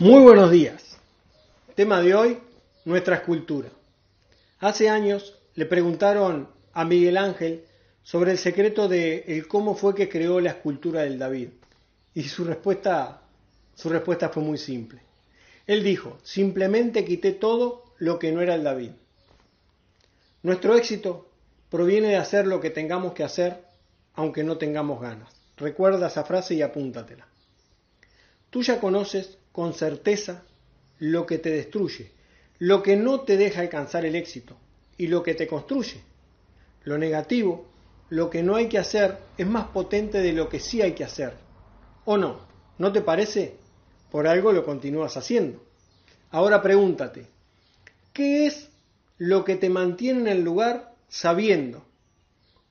Muy buenos días. Tema de hoy, nuestra escultura. Hace años le preguntaron a Miguel Ángel sobre el secreto de el cómo fue que creó la escultura del David. Y su respuesta, su respuesta fue muy simple. Él dijo, simplemente quité todo lo que no era el David. Nuestro éxito proviene de hacer lo que tengamos que hacer, aunque no tengamos ganas. Recuerda esa frase y apúntatela. Tú ya conoces con certeza lo que te destruye, lo que no te deja alcanzar el éxito y lo que te construye. Lo negativo, lo que no hay que hacer, es más potente de lo que sí hay que hacer. ¿O no? ¿No te parece? Por algo lo continúas haciendo. Ahora pregúntate, ¿qué es lo que te mantiene en el lugar sabiendo?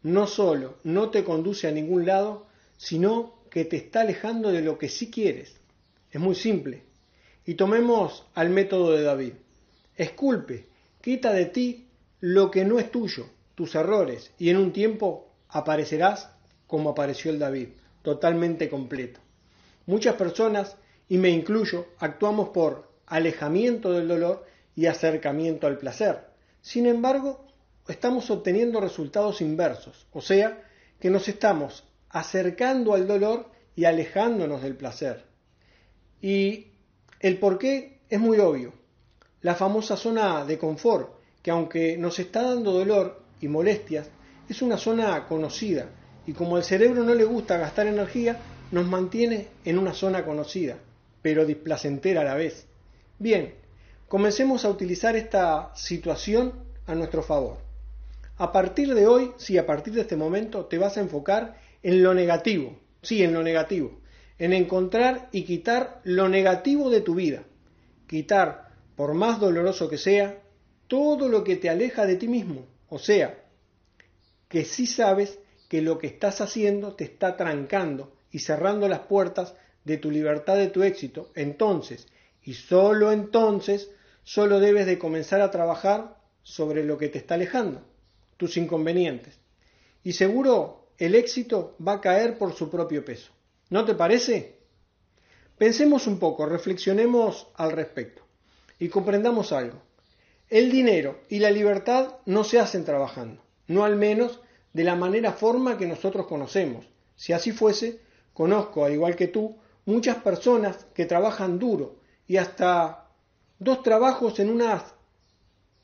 No solo no te conduce a ningún lado, sino que te está alejando de lo que sí quieres. Es muy simple. Y tomemos al método de David. Esculpe, quita de ti lo que no es tuyo, tus errores, y en un tiempo aparecerás como apareció el David, totalmente completo. Muchas personas, y me incluyo, actuamos por alejamiento del dolor y acercamiento al placer. Sin embargo, estamos obteniendo resultados inversos, o sea, que nos estamos acercando al dolor y alejándonos del placer. Y el por qué es muy obvio. La famosa zona de confort, que aunque nos está dando dolor y molestias, es una zona conocida y como al cerebro no le gusta gastar energía, nos mantiene en una zona conocida, pero displacentera a la vez. Bien, comencemos a utilizar esta situación a nuestro favor. A partir de hoy, sí, a partir de este momento, te vas a enfocar en lo negativo, sí, en lo negativo, en encontrar y quitar lo negativo de tu vida. Quitar, por más doloroso que sea, todo lo que te aleja de ti mismo. O sea, que sí sabes que lo que estás haciendo te está trancando y cerrando las puertas de tu libertad, de tu éxito. Entonces, y solo entonces, solo debes de comenzar a trabajar sobre lo que te está alejando, tus inconvenientes. Y seguro el éxito va a caer por su propio peso. ¿No te parece? Pensemos un poco, reflexionemos al respecto y comprendamos algo. El dinero y la libertad no se hacen trabajando, no al menos de la manera forma que nosotros conocemos. Si así fuese, conozco, al igual que tú, muchas personas que trabajan duro y hasta dos trabajos en unas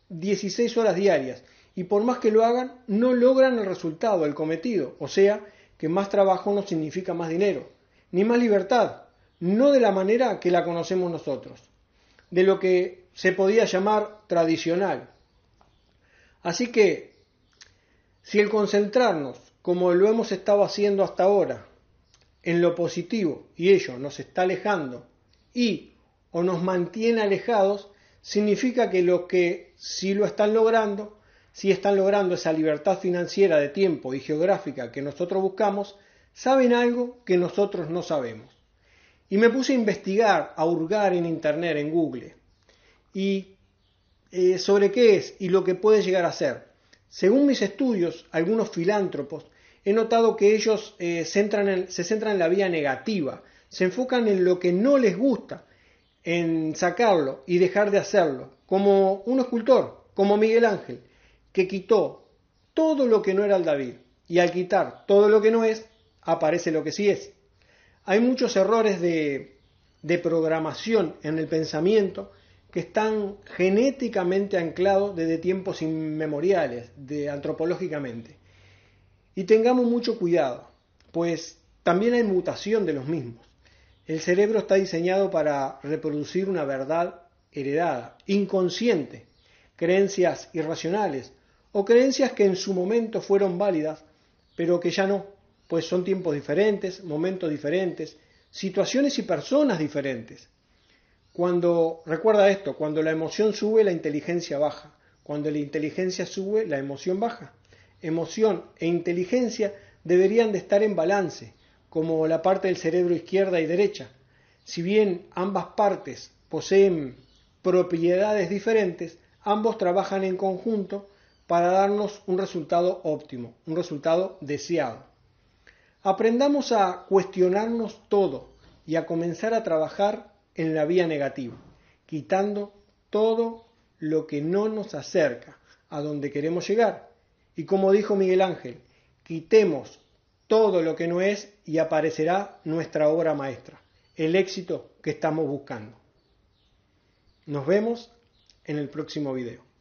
16 horas diarias y por más que lo hagan, no logran el resultado, el cometido, o sea, que más trabajo no significa más dinero, ni más libertad, no de la manera que la conocemos nosotros, de lo que se podía llamar tradicional. Así que, si el concentrarnos, como lo hemos estado haciendo hasta ahora, en lo positivo y ello nos está alejando y o nos mantiene alejados, significa que lo que sí lo están logrando si están logrando esa libertad financiera de tiempo y geográfica que nosotros buscamos, saben algo que nosotros no sabemos. Y me puse a investigar, a hurgar en Internet, en Google, y eh, sobre qué es y lo que puede llegar a ser. Según mis estudios, algunos filántropos, he notado que ellos eh, se centran en la vía negativa, se enfocan en lo que no les gusta, en sacarlo y dejar de hacerlo, como un escultor, como Miguel Ángel, que quitó todo lo que no era el David, y al quitar todo lo que no es, aparece lo que sí es. Hay muchos errores de, de programación en el pensamiento que están genéticamente anclados desde tiempos inmemoriales, de antropológicamente. Y tengamos mucho cuidado, pues también hay mutación de los mismos. El cerebro está diseñado para reproducir una verdad heredada, inconsciente, creencias irracionales o creencias que en su momento fueron válidas, pero que ya no, pues son tiempos diferentes, momentos diferentes, situaciones y personas diferentes. Cuando, recuerda esto, cuando la emoción sube, la inteligencia baja. Cuando la inteligencia sube, la emoción baja. Emoción e inteligencia deberían de estar en balance, como la parte del cerebro izquierda y derecha. Si bien ambas partes poseen propiedades diferentes, ambos trabajan en conjunto para darnos un resultado óptimo, un resultado deseado. Aprendamos a cuestionarnos todo y a comenzar a trabajar en la vía negativa, quitando todo lo que no nos acerca a donde queremos llegar. Y como dijo Miguel Ángel, quitemos todo lo que no es y aparecerá nuestra obra maestra, el éxito que estamos buscando. Nos vemos en el próximo video.